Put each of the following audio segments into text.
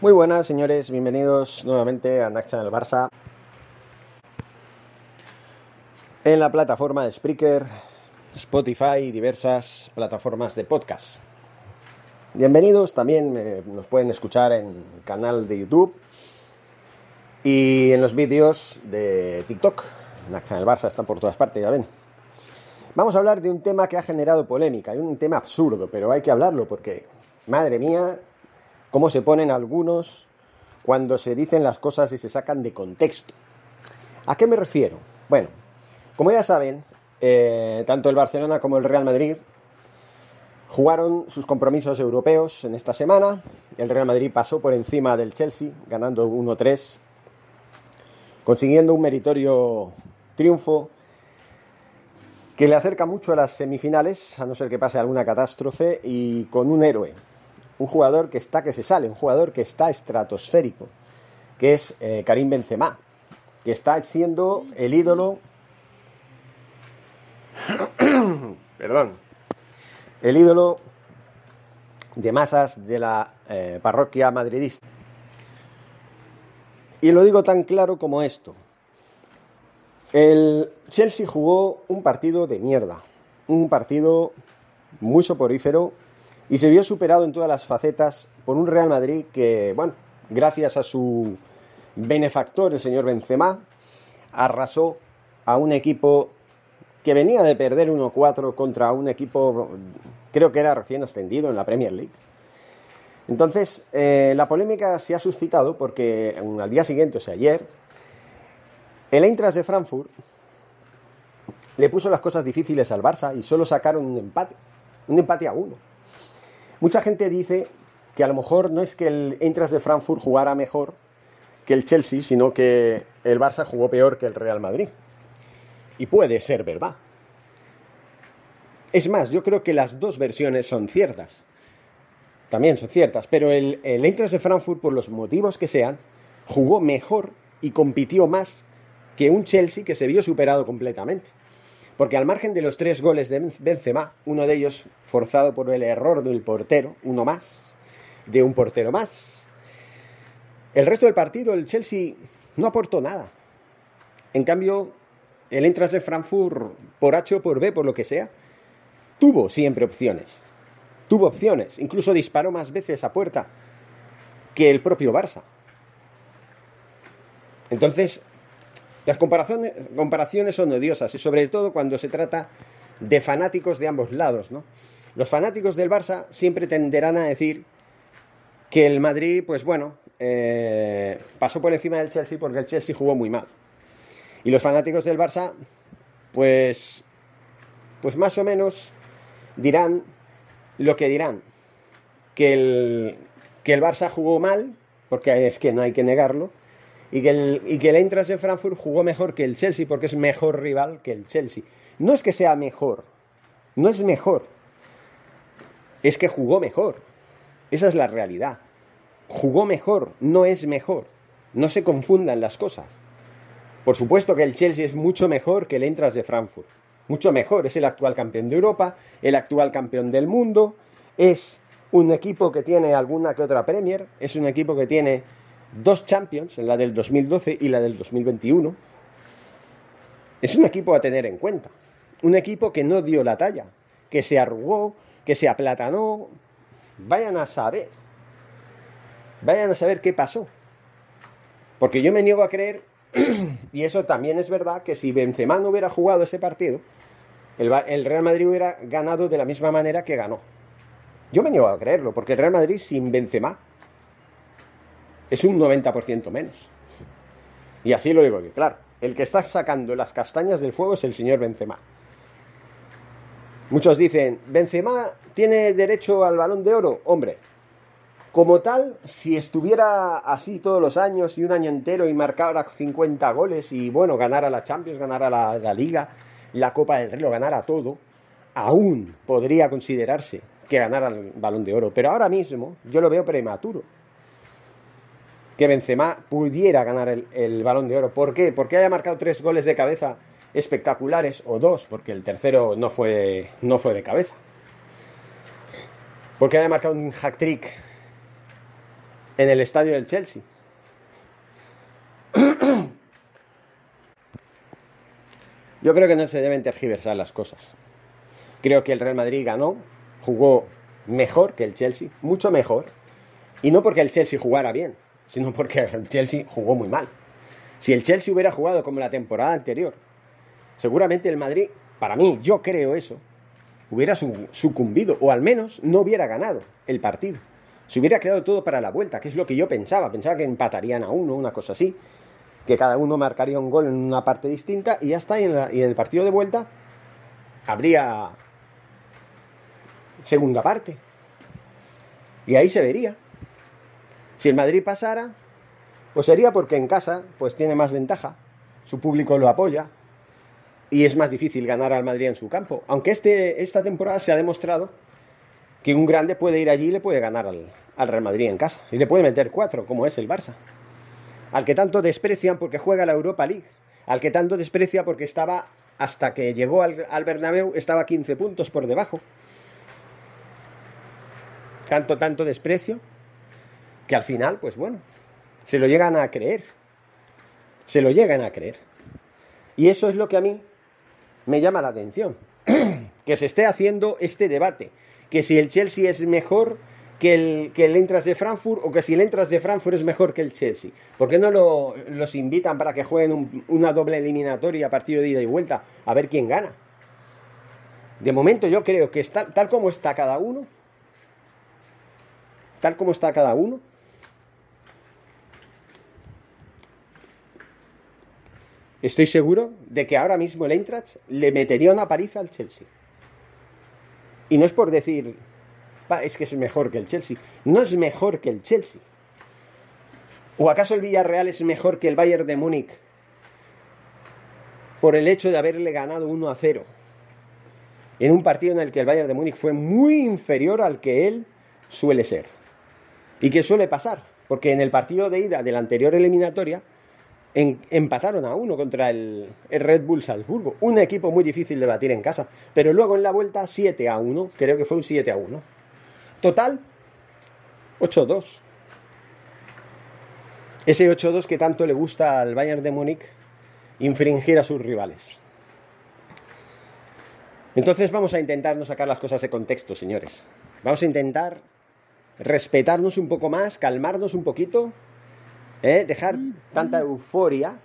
Muy buenas, señores, bienvenidos nuevamente a Naxa del Barça. En la plataforma de Spreaker, Spotify y diversas plataformas de podcast. Bienvenidos, también eh, nos pueden escuchar en el canal de YouTube y en los vídeos de TikTok. Naxa del Barça están por todas partes, ya ven. Vamos a hablar de un tema que ha generado polémica, un tema absurdo, pero hay que hablarlo porque, madre mía, cómo se ponen algunos cuando se dicen las cosas y se sacan de contexto. ¿A qué me refiero? Bueno, como ya saben, eh, tanto el Barcelona como el Real Madrid jugaron sus compromisos europeos en esta semana. El Real Madrid pasó por encima del Chelsea, ganando 1-3, consiguiendo un meritorio triunfo que le acerca mucho a las semifinales, a no ser que pase alguna catástrofe, y con un héroe, un jugador que está que se sale, un jugador que está estratosférico, que es eh, Karim Benzema, que está siendo el ídolo, perdón, el ídolo de masas de la eh, parroquia madridista. Y lo digo tan claro como esto. El Chelsea jugó un partido de mierda, un partido muy soporífero y se vio superado en todas las facetas por un Real Madrid que, bueno, gracias a su benefactor, el señor Benzema, arrasó a un equipo que venía de perder 1-4 contra un equipo, creo que era recién ascendido en la Premier League. Entonces, eh, la polémica se ha suscitado porque al día siguiente, o sea, ayer, el Eintracht de Frankfurt le puso las cosas difíciles al Barça y solo sacaron un empate, un empate a uno. Mucha gente dice que a lo mejor no es que el Eintracht de Frankfurt jugara mejor que el Chelsea, sino que el Barça jugó peor que el Real Madrid. Y puede ser verdad. Es más, yo creo que las dos versiones son ciertas. También son ciertas, pero el, el Eintracht de Frankfurt, por los motivos que sean, jugó mejor y compitió más que un Chelsea que se vio superado completamente. Porque al margen de los tres goles de Benzema, uno de ellos forzado por el error del portero, uno más, de un portero más, el resto del partido el Chelsea no aportó nada. En cambio, el Eintracht de Frankfurt, por H o por B, por lo que sea, tuvo siempre opciones. Tuvo opciones, incluso disparó más veces a puerta que el propio Barça. Entonces, las comparaciones, comparaciones son odiosas y sobre todo cuando se trata de fanáticos de ambos lados. ¿no? Los fanáticos del Barça siempre tenderán a decir que el Madrid, pues bueno, eh, pasó por encima del Chelsea porque el Chelsea jugó muy mal. Y los fanáticos del Barça, pues, pues más o menos dirán lo que dirán. Que el, que el Barça jugó mal, porque es que no hay que negarlo, y que el, y que el Eintracht de Frankfurt jugó mejor que el Chelsea porque es mejor rival que el Chelsea. No es que sea mejor, no es mejor, es que jugó mejor. Esa es la realidad. Jugó mejor, no es mejor. No se confundan las cosas. Por supuesto que el Chelsea es mucho mejor que el Eintracht de Frankfurt. Mucho mejor. Es el actual campeón de Europa, el actual campeón del mundo. Es un equipo que tiene alguna que otra Premier. Es un equipo que tiene dos Champions, la del 2012 y la del 2021. Es un equipo a tener en cuenta. Un equipo que no dio la talla, que se arrugó, que se aplatanó. Vayan a saber Vayan a saber qué pasó. Porque yo me niego a creer, y eso también es verdad, que si Benzema no hubiera jugado ese partido, el, Real Madrid hubiera ganado de la misma manera que ganó. Yo me niego a creerlo, porque el Real Madrid sin Benzema es un 90% menos. Y así lo digo que, claro, el que está sacando las castañas del fuego es el señor Benzema. Muchos dicen, ¿Benzema tiene derecho al balón de oro? Hombre, como tal, si estuviera así todos los años y un año entero y marcara 50 goles y bueno, ganara la Champions, ganara la, la Liga, la Copa del Rey, lo ganara todo, aún podría considerarse que ganara el balón de oro. Pero ahora mismo yo lo veo prematuro. Que Benzema pudiera ganar el, balón de oro. ¿Por qué? Porque haya marcado tres goles de cabeza espectaculares o dos, porque el tercero no fue, no fue de cabeza. Porque haya marcado un hack trick en el estadio del Chelsea. Yo creo que no se deben tergiversar las cosas. Creo que el Real Madrid ganó, jugó mejor que el Chelsea, mucho mejor. Y no porque el Chelsea jugara bien, sino porque el Chelsea jugó muy mal. Si el Chelsea hubiera jugado como la temporada anterior, seguramente el Madrid, para mí, yo creo eso, hubiera sucumbido o al menos no hubiera ganado el partido. Se hubiera quedado todo para la vuelta, que es lo que yo pensaba. Pensaba que empatarían a uno, una cosa así, que cada uno marcaría un gol en una parte distinta y ya está. Y en, y en el partido de vuelta habría segunda parte. Y ahí se vería. Si el Madrid pasara, pues sería porque en casa pues tiene más ventaja, su público lo apoya y es más difícil ganar al Madrid en su campo. Aunque este, esta temporada se ha demostrado que un grande puede ir allí y le puede ganar al, al Real Madrid en casa y le puede meter cuatro, como es el Barça. Al que tanto desprecian porque juega la Europa League, al que tanto desprecia porque estaba, hasta que llegó al, al Bernabéu, estaba 15 puntos por debajo. Tanto, tanto desprecio que al final, pues bueno, se lo llegan a creer. Se lo llegan a creer. Y eso es lo que a mí me llama la atención. que se esté haciendo este debate. Que si el Chelsea es mejor que el, que Entras de Frankfurt o que si el Entras de Frankfurt es mejor que el Chelsea. ¿Por qué no lo, los invitan para que jueguen una doble eliminatoria, partido de ida y vuelta, a ver quién gana? De momento yo creo que está, tal como está cada uno, tal como está cada uno, estoy seguro de que ahora mismo el Eintracht le metería una paliza al Chelsea. Y no es por decir, es que es mejor que el Chelsea. No es mejor que el Chelsea. ¿O acaso el Villarreal es mejor que el Bayern de Múnich por el hecho de haberle ganado 1 a 0? En un partido en el que el Bayern de Múnich fue muy inferior al que él suele ser. Y que suele pasar, porque en el partido de ida de la anterior eliminatoria empataron a uno contra el, Red Bull Salzburgo. Un equipo muy difícil de batir en casa. Pero luego en la vuelta 7 a 1. Creo que fue un 7 a 1. Total, 8-2. Ese 8-2 que tanto le gusta al Bayern de Múnich infringir a sus rivales. Entonces vamos a intentar no sacar las cosas de contexto, señores. Vamos a intentar respetarnos un poco más, calmarnos un poquito ¿eh? dejar tanta euforia,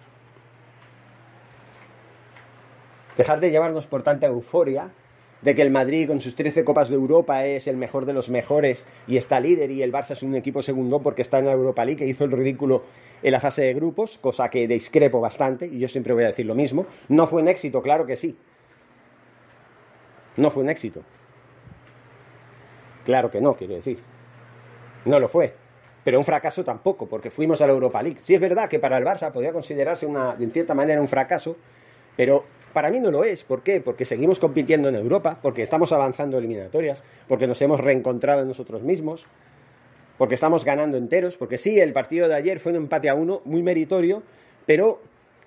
dejar de llevarnos por tanta euforia de que el Madrid con sus 13 Copas de Europa es el mejor de los mejores y está líder y el Barça es un equipo segundo porque está en la Europa League que hizo el ridículo en la fase de grupos, cosa que discrepo bastante y yo siempre voy a decir lo mismo. No fue un éxito, claro que sí. No fue un éxito. Claro que no, quiero decir. No lo fue pero un fracaso tampoco, porque fuimos a la Europa League. Sí es verdad que para el Barça podría considerarse una, en cierta manera un fracaso, pero para mí no lo es. ¿Por qué? Porque seguimos compitiendo en Europa, porque estamos avanzando eliminatorias, porque nos hemos reencontrado en nosotros mismos, porque estamos ganando enteros, porque sí, el partido de ayer fue un empate a uno, muy meritorio, pero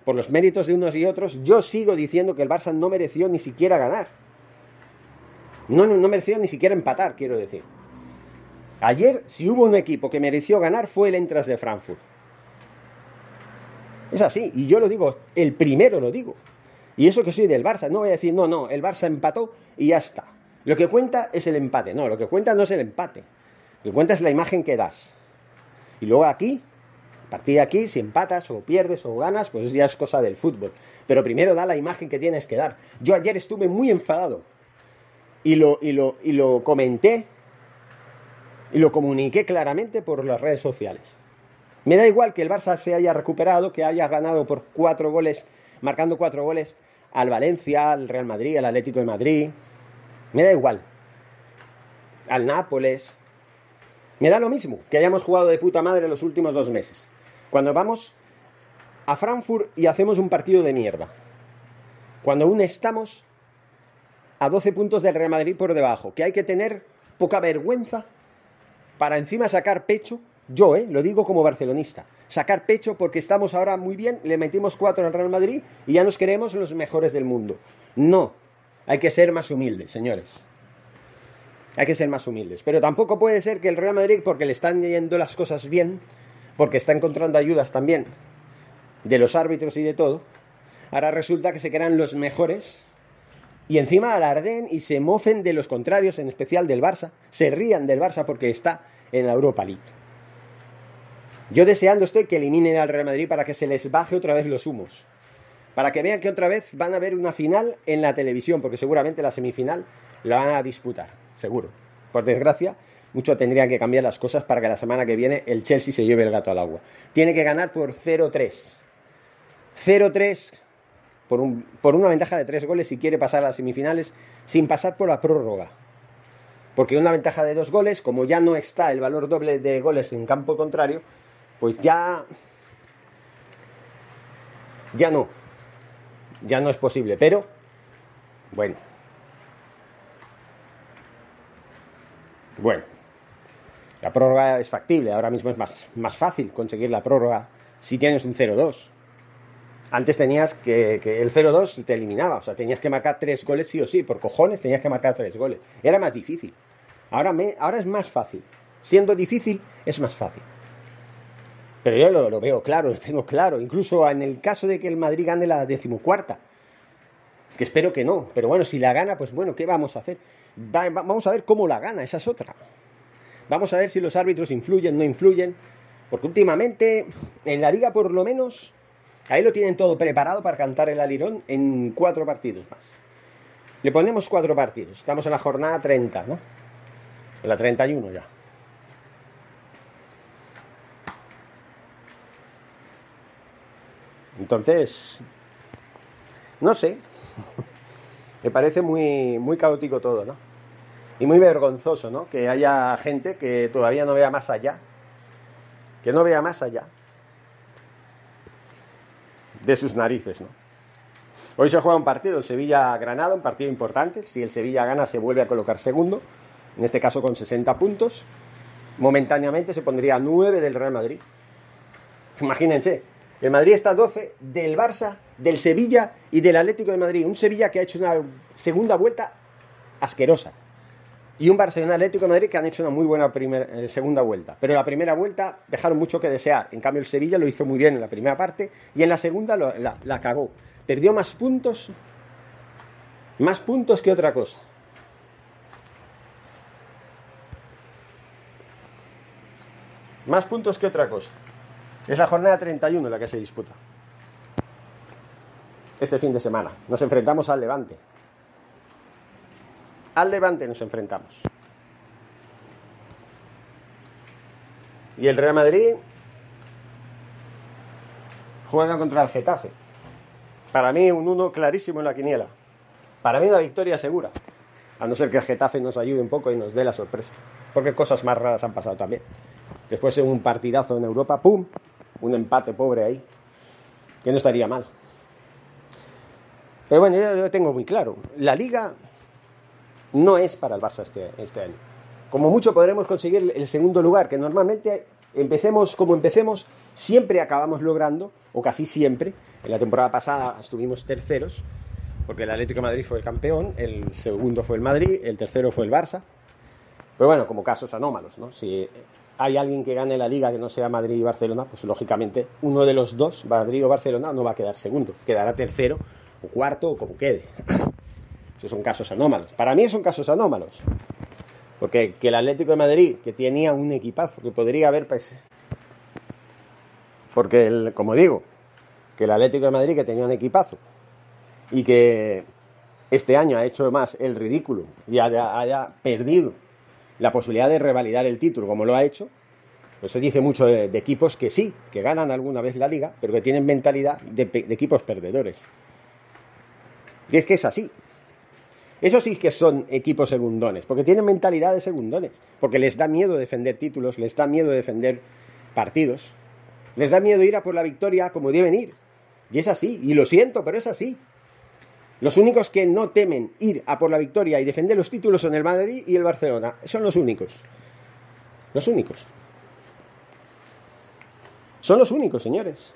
por los méritos de unos y otros, yo sigo diciendo que el Barça no mereció ni siquiera ganar. No, no mereció ni siquiera empatar, quiero decir. Ayer, si hubo un equipo que mereció ganar, fue el Entras de Frankfurt. Es así, y yo lo digo, el primero lo digo. Y eso que soy del Barça, no voy a decir, no, no, el Barça empató y ya está. Lo que cuenta es el empate, no, lo que cuenta no es el empate. Lo que cuenta es la imagen que das. Y luego aquí, a partir de aquí, si empatas o pierdes o ganas, pues ya es cosa del fútbol. Pero primero da la imagen que tienes que dar. Yo ayer estuve muy enfadado y lo, y lo, y lo comenté y lo comuniqué claramente por las redes sociales. Me da igual que el Barça se haya recuperado, que haya ganado por cuatro goles, marcando cuatro goles al Valencia, al Real Madrid, al Atlético de Madrid. Me da igual. Al Nápoles. Me da lo mismo que hayamos jugado de puta madre los últimos dos meses. Cuando vamos a Frankfurt y hacemos un partido de mierda. Cuando aún estamos a 12 puntos del Real Madrid por debajo. Que hay que tener poca vergüenza para encima sacar pecho. Yo, ¿eh? Lo digo como barcelonista. Sacar pecho porque estamos ahora muy bien, le metimos cuatro al Real Madrid y ya nos queremos los mejores del mundo. No. Hay que ser más humildes, señores. Hay que ser más humildes. Pero tampoco puede ser que el Real Madrid, porque le están yendo las cosas bien, porque está encontrando ayudas también de los árbitros y de todo, ahora resulta que se crean los mejores y encima alarden y se mofen de los contrarios, en especial del Barça, se rían del Barça porque está en la Europa League. Yo deseando estoy que eliminen al Real Madrid para que se les baje otra vez los humos. Para que vean que otra vez van a ver una final en la televisión, porque seguramente la semifinal la van a disputar, seguro. Por desgracia, mucho tendrían que cambiar las cosas para que la semana que viene el Chelsea se lleve el gato al agua. Tiene que ganar por 0-3. 0-3 por, un, por una ventaja de 3 goles si quiere pasar a las semifinales sin pasar por la prórroga. Porque una ventaja de 2 goles, como ya no está el valor doble de goles en campo contrario, pues ya... Ya no. Ya no es posible. Pero, bueno. Bueno. La prórroga es factible. Ahora mismo es más, más fácil conseguir la prórroga si tienes un 0-2. Antes tenías que, que el 0-2 te eliminaba, o sea, tenías que marcar tres goles sí o sí, por cojones tenías que marcar tres goles. Era más difícil. Ahora, me, ahora es más fácil. Siendo difícil, es más fácil. Pero yo lo, lo, veo claro, lo tengo claro. Incluso en el caso de que el Madrid gane la decimocuarta, que espero que no, pero bueno, si la gana, pues bueno, ¿qué vamos a hacer? Va, vamos a ver cómo la gana, esa es otra. Vamos a ver si los árbitros influyen, no influyen, porque últimamente en la liga por lo menos Ahí lo tienen todo preparado para cantar el alirón en cuatro partidos más. Le ponemos cuatro partidos. Estamos en la jornada 30, ¿no? En la 31 ya. Entonces, no sé. Me parece muy, muy caótico todo, ¿no? Y muy vergonzoso, ¿no? Que haya gente que todavía no vea más allá. Que no vea más allá de sus narices. ¿no? Hoy se juega un partido, el Sevilla-Granada, un partido importante. Si el Sevilla gana, se vuelve a colocar segundo, en este caso con 60 puntos. Momentáneamente se pondría 9 del Real Madrid. Imagínense, el Madrid está a 12 del Barça, del Sevilla y del Atlético de Madrid. Un Sevilla que ha hecho una segunda vuelta asquerosa y un Barcelona Atlético de Madrid que han hecho una muy buena eh, segunda vuelta. Pero la primera vuelta dejaron mucho que desear. En cambio, el Sevilla lo hizo muy bien en la primera parte y en la segunda la, la cagó. Perdió más puntos, más puntos que otra cosa. Más puntos que otra cosa. Es la jornada 31 la que se disputa. Este fin de semana. Nos enfrentamos al Levante. Al Levante nos enfrentamos. Y el Real Madrid juega contra el Getafe. Para mí un 1 clarísimo en la quiniela. Para mí una victoria segura. A no ser que el Getafe nos ayude un poco y nos dé la sorpresa. Porque cosas más raras han pasado también. Después de un partidazo en Europa, ¡pum! Un empate pobre ahí. Que no estaría mal. Pero bueno, yo lo tengo muy claro. La liga no es para el Barça este, este año. Como mucho podremos conseguir el segundo lugar, que normalmente empecemos como empecemos, siempre acabamos logrando, o casi siempre. En la temporada pasada estuvimos terceros, porque el Atlético Madrid fue el campeón, el segundo fue el Madrid, el tercero fue el Barça. Pero bueno, como casos anómalos, ¿no? Si hay alguien que gane la liga que no sea Madrid y Barcelona, pues lógicamente uno de los dos, Madrid o Barcelona, no va a quedar segundo, quedará tercero o cuarto o como quede. Son casos anómalos. Para mí son casos anómalos. Porque que el Atlético de Madrid, que tenía un equipazo, que podría haber pues, Porque, el, como digo, que el Atlético de Madrid, que tenía un equipazo, y que este año ha hecho más el ridículo y haya, perdido la posibilidad de revalidar el título como lo ha hecho, pues se dice mucho de, equipos que sí, que ganan alguna vez la liga, pero que tienen mentalidad de, de equipos perdedores. Y es que es así. Eso sí que son equipos segundones, porque tienen mentalidad de segundones, porque les da miedo defender títulos, les da miedo defender partidos, les da miedo ir a por la victoria como deben ir. Y es así, y lo siento, pero es así. Los únicos que no temen ir a por la victoria y defender los títulos son el Madrid y el Barcelona. Son los únicos. Los únicos. Son los únicos, señores.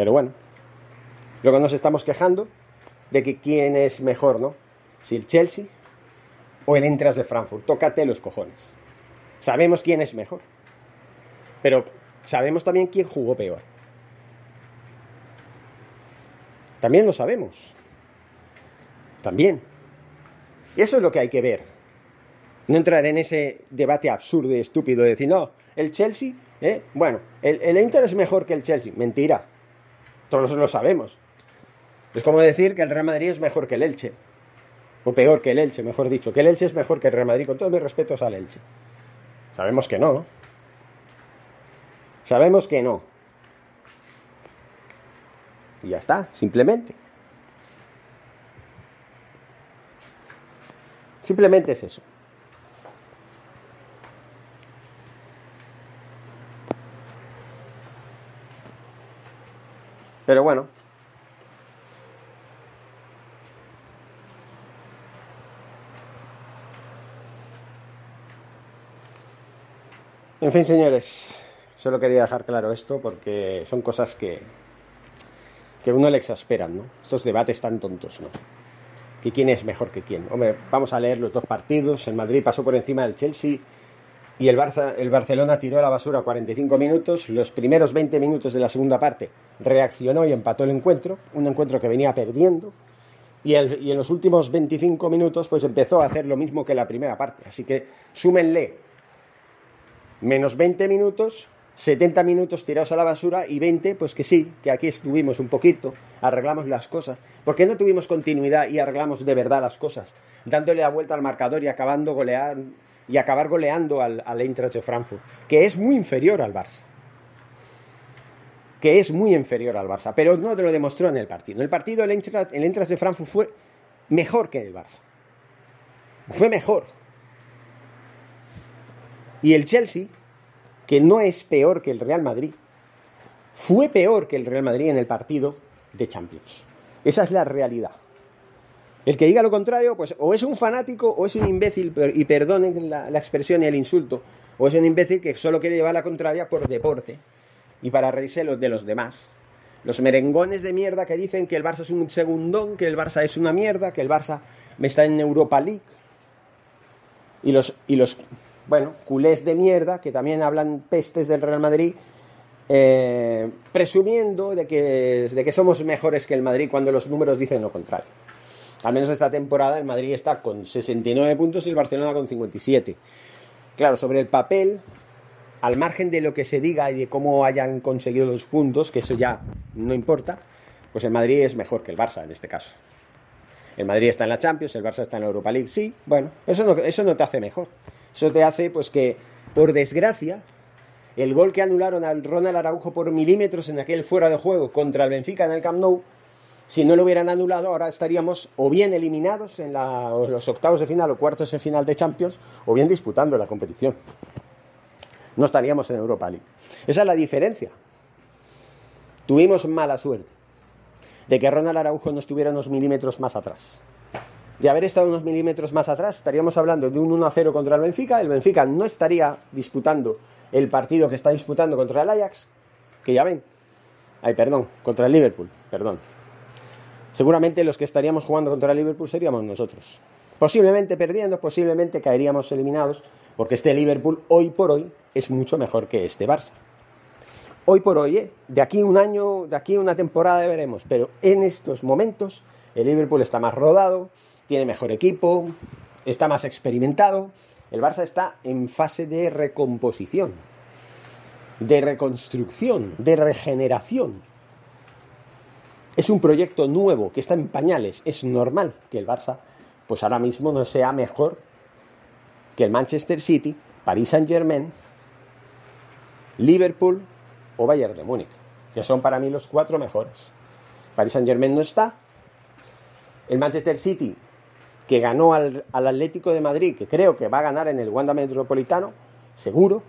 Pero bueno, luego nos estamos quejando de que quién es mejor, ¿no? Si el Chelsea o el Entras de Frankfurt. Tócate los cojones. Sabemos quién es mejor. Pero sabemos también quién jugó peor. También lo sabemos. También. Y eso es lo que hay que ver. No entrar en ese debate absurdo y estúpido de decir, no, el Chelsea, ¿eh? bueno, el, el Inter es mejor que el Chelsea. Mentira. Todos lo sabemos. Es como decir que el Real Madrid es mejor que el Elche. O peor que el Elche, mejor dicho. Que el Elche es mejor que el Real Madrid, con todos mis respetos al Elche. Sabemos que no, ¿no? Sabemos que no. Y ya está, simplemente. Simplemente es eso. Pero bueno. En fin, señores, solo quería dejar claro esto porque son cosas que, que a uno le exasperan, ¿no? Estos debates tan tontos, ¿no? Que quién es mejor que quién. Hombre, vamos a leer los dos partidos. El Madrid pasó por encima del Chelsea y el, Barça, el Barcelona tiró a la basura 45 minutos. Los primeros 20 minutos de la segunda parte reaccionó y empató el encuentro. Un encuentro que venía perdiendo. Y, y en los últimos 25 minutos pues empezó a hacer lo mismo que la primera parte. Así que súmenle menos 20 minutos, 70 minutos tirados a la basura y 20, pues que sí, que aquí estuvimos un poquito, arreglamos las cosas. ¿Por qué no tuvimos continuidad y arreglamos de verdad las cosas? Dándole la vuelta al marcador y acabando golear, y acabar goleando al, al Eintracht de Frankfurt, que es muy inferior al Barça. Que es muy inferior al Barça, pero no te lo demostró en el partido. En el partido el Eintracht, el Eintracht de Frankfurt fue mejor que el Barça. Fue mejor. Y el Chelsea, que no es peor que el Real Madrid, fue peor que el Real Madrid en el partido de Champions. Esa es la realidad. El que diga lo contrario, pues o es un fanático o es un imbécil, y perdonen la, expresión y el insulto, o es un imbécil que solo quiere llevar la contraria por deporte y para reírse de los demás. Los merengones de mierda que dicen que el Barça es un segundón, que el Barça es una mierda, que el Barça está en Europa League, y los, y los bueno, culés de mierda que también hablan pestes del Real Madrid, eh, presumiendo de que, de que somos mejores que el Madrid cuando los números dicen lo contrario. Al menos esta temporada el Madrid está con 69 puntos y el Barcelona con 57. Claro, sobre el papel, al margen de lo que se diga y de cómo hayan conseguido los puntos, que eso ya no importa, pues el Madrid es mejor que el Barça en este caso. El Madrid está en la Champions, el Barça está en la Europa League, sí, bueno, eso no, eso no te hace mejor. Eso te hace, pues que, por desgracia, el gol que anularon al Ronald Araujo por milímetros en aquel fuera de juego contra el Benfica en el Camp Nou, si no lo hubieran anulado, ahora estaríamos o bien eliminados en la- los octavos de final o cuartos de final de Champions, o bien disputando la competición. No estaríamos en Europa League. Esa es la diferencia. Tuvimos mala suerte de que Ronald Araujo no estuviera unos milímetros más atrás. De haber estado unos milímetros más atrás, estaríamos hablando de un 1-0 contra el Benfica. El Benfica no estaría disputando el partido que está disputando contra el Ajax, que ya ven. Ay, perdón, contra el Liverpool, perdón. Seguramente los que estaríamos jugando contra el Liverpool seríamos nosotros. Posiblemente perdiendo, posiblemente caeríamos eliminados, porque este Liverpool hoy por hoy es mucho mejor que este Barça. Hoy por hoy, ¿eh? de aquí un año, de aquí una temporada veremos, pero en estos momentos el Liverpool está más rodado, tiene mejor equipo, está más experimentado, el Barça está en fase de recomposición, de reconstrucción, de regeneración. Es un proyecto nuevo que está en pañales. Es normal que el Barça, pues ahora mismo no sea mejor que el Manchester City, Paris Saint Germain, Liverpool o Bayern de Múnich, que son para mí los cuatro mejores. Paris Saint Germain no está. El Manchester City que ganó al, Atlético de Madrid, que creo que va a ganar en el Wanda Metropolitano, seguro,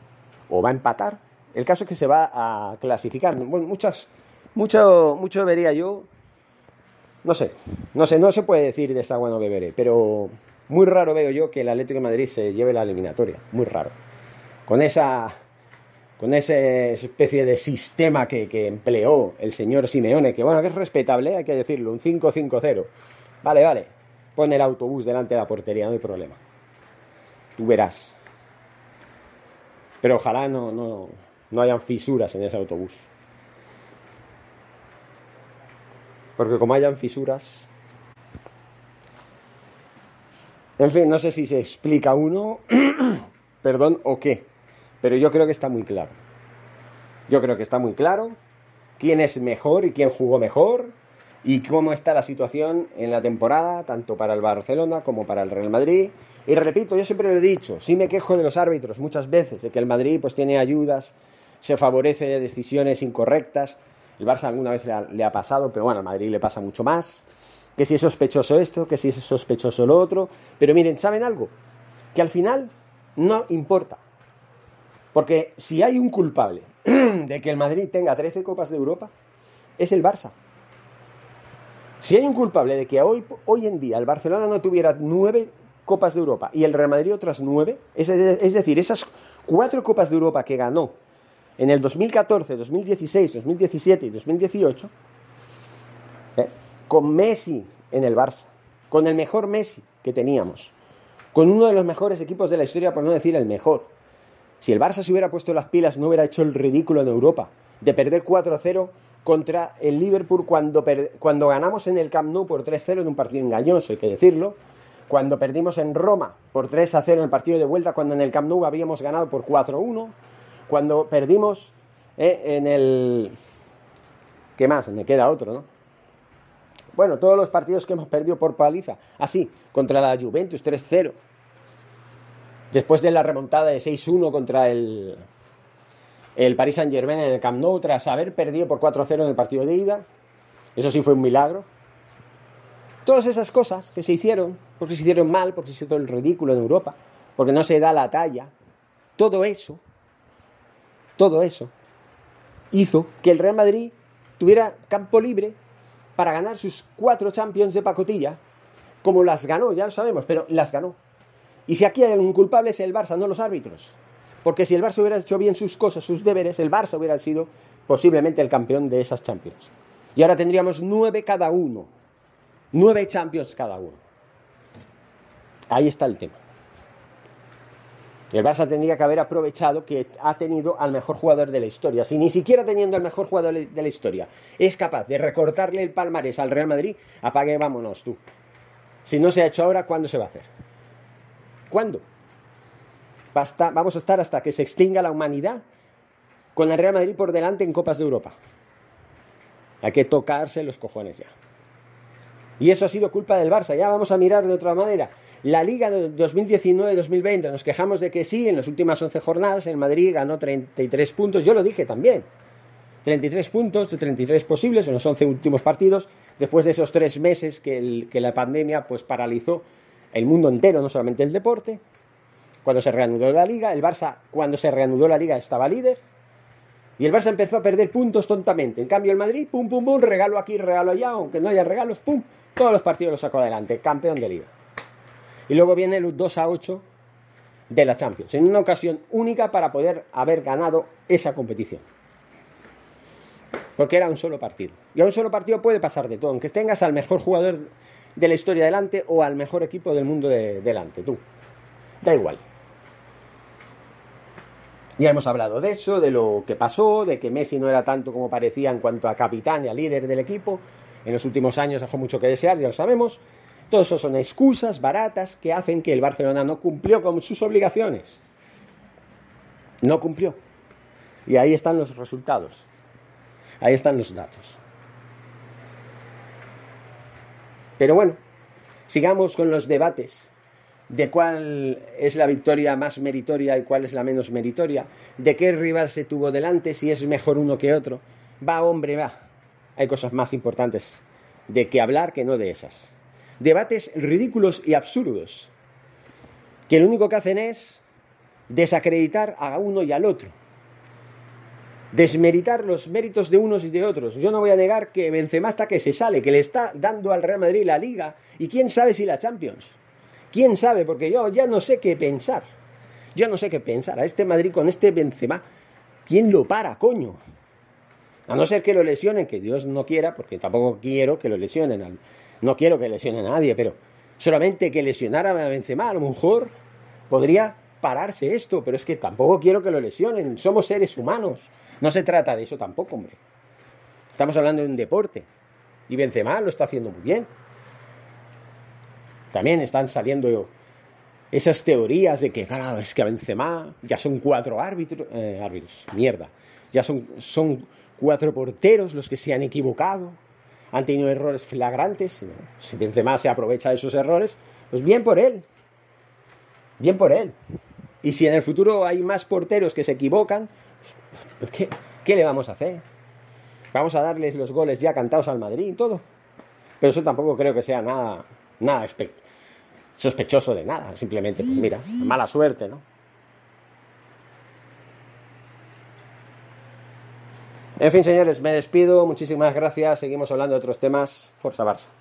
o va a empatar. El caso es que se va a clasificar. Bueno, muchas, mucho, mucho vería yo. No sé, no sé, no se puede decir de esta bueno beberé, pero muy raro veo yo que el Atlético de Madrid se lleve la eliminatoria. Muy raro. Con esa con esa especie de sistema que, que, empleó el señor Simeone, que bueno, que es respetable, hay que decirlo, un 5-5-0. Vale, vale, Pon el autobús delante de la portería, no hay problema. Tú verás. Pero ojalá no, no, no hayan fisuras en ese autobús. Porque como hayan fisuras... En fin, no sé si se explica uno, perdón, o qué. Pero yo creo que está muy claro. Yo creo que está muy claro quién es mejor y quién jugó mejor y cómo está la situación en la temporada, tanto para el Barcelona como para el Real Madrid. Y repito, yo siempre lo he dicho, sí me quejo de los árbitros muchas veces, de que el Madrid pues tiene ayudas, se favorece de decisiones incorrectas. El Barça alguna vez le ha, pasado, pero bueno, al Madrid le pasa mucho más. Que si es sospechoso esto, que si es sospechoso lo otro. Pero miren, ¿saben algo? Que al final no importa. Porque si hay un culpable de que el Madrid tenga 13 Copas de Europa, es el Barça. Si hay un culpable de que hoy, hoy en día el Barcelona no tuviera nueve Copas de Europa y el Real Madrid otras nueve, es, decir, esas cuatro Copas de Europa que ganó en el 2014, 2016, 2017 y 2018, eh, con Messi en el Barça, con el mejor Messi que teníamos, con uno de los mejores equipos de la historia, por no decir el mejor. Si el Barça se hubiera puesto las pilas, no hubiera hecho el ridículo en Europa de perder 4-0 contra el Liverpool cuando, cuando ganamos en el Camp Nou por 3-0 en un partido engañoso, hay que decirlo. Cuando perdimos en Roma por 3-0 en el partido de vuelta, cuando en el Camp Nou habíamos ganado por 4-1. Cuando perdimos eh, en el... ¿Qué más? Me queda otro, ¿no? Bueno, todos los partidos que hemos perdido por paliza. Así, contra la Juventus 3-0. Después de la remontada de 6-1 contra el, el Paris Saint Germain en el Camp Nou tras haber perdido por 4-0 en el partido de ida. Eso sí fue un milagro. Todas esas cosas que se hicieron, porque se hicieron mal, porque se hizo el ridículo en Europa, porque no se da la talla, todo eso, todo eso, hizo que el Real Madrid tuviera campo libre para ganar sus cuatro Champions de pacotilla, como las ganó, ya lo sabemos, pero las ganó. Y si aquí hay un culpable es el Barça, no los árbitros. Porque si el Barça hubiera hecho bien sus cosas, sus deberes, el Barça hubiera sido posiblemente el campeón de esas Champions. Y ahora tendríamos nueve cada uno. Nueve Champions cada uno. Ahí está el tema. El Barça tendría que haber aprovechado que ha tenido al mejor jugador de la historia. Si ni siquiera teniendo al mejor jugador de la historia es capaz de recortarle el palmarés al Real Madrid, apague, vámonos tú. Si no se ha hecho ahora, ¿cuándo se va a hacer? ¿Cuándo? vamos a estar hasta que se extinga la humanidad con el Real Madrid por delante en Copas de Europa. Hay que tocarse los cojones ya. Y eso ha sido culpa del Barça. Ya vamos a mirar de otra manera. La Liga de 2019-2020, nos quejamos de que sí, en las últimas 11 jornadas el Madrid ganó 33 puntos. Yo lo dije también. 33 puntos de 33 posibles en los 11 últimos partidos, después de esos tres meses que, la pandemia pues paralizó el mundo entero, no solamente el deporte cuando se reanudó la liga. El Barça, cuando se reanudó la liga, estaba líder. Y el Barça empezó a perder puntos tontamente. En cambio, el Madrid, pum, pum, pum, regalo aquí, regalo allá, aunque no haya regalos, pum, todos los partidos los sacó adelante, campeón de liga. Y luego viene el 2 a 8 de la Champions, en una ocasión única para poder haber ganado esa competición. Porque era un solo partido. Y a un solo partido puede pasar de todo, aunque tengas al mejor jugador de la historia delante o al mejor equipo del mundo de, delante, tú. Da igual. Ya hemos hablado de eso, de lo que pasó, de que Messi no era tanto como parecía en cuanto a capitán y a líder del equipo. En los últimos años dejó mucho que desear, ya lo sabemos. Todo eso son excusas baratas que hacen que el Barcelona no cumplió con sus obligaciones. No cumplió. Y ahí están los resultados. Ahí están los datos. Pero bueno, sigamos con los debates de cuál es la victoria más meritoria y cuál es la menos meritoria, de qué rival se tuvo delante, si es mejor uno que otro. Va, hombre, va. Hay cosas más importantes de que hablar que no de esas. Debates ridículos y absurdos, que lo único que hacen es desacreditar a uno y al otro, desmeritar los méritos de unos y de otros. Yo no voy a negar que Benzema hasta que se sale, que le está dando al Real Madrid la Liga y quién sabe si la Champions. ¿Quién sabe? Porque yo ya no sé qué pensar. Yo no sé qué pensar. A este Madrid con este Benzema, ¿quién lo para, coño? A no ser que lo lesionen, que Dios no quiera, porque tampoco quiero que lo lesionen. No quiero que lesionen a nadie, pero solamente que lesionara a Benzema, a lo mejor podría pararse esto, pero es que tampoco quiero que lo lesionen. Somos seres humanos. No se trata de eso tampoco, hombre. Estamos hablando de un deporte. Y Benzema lo está haciendo muy bien. También están saliendo esas teorías de que, claro, es que Benzema ya son cuatro árbitros, eh, árbitros, mierda, ya son, son cuatro porteros los que se han equivocado, han tenido errores flagrantes, si Benzema se aprovecha de esos errores, pues bien por él, bien por él. Y si en el futuro hay más porteros que se equivocan, pues, ¿qué, qué le vamos a hacer? Vamos a darles los goles ya cantados al Madrid y todo. Pero eso tampoco creo que sea nada, nada sospechoso de nada. Simplemente, pues mira, mala suerte, ¿no? En fin, señores, me despido. Muchísimas gracias. Seguimos hablando de otros temas. Forza Barça.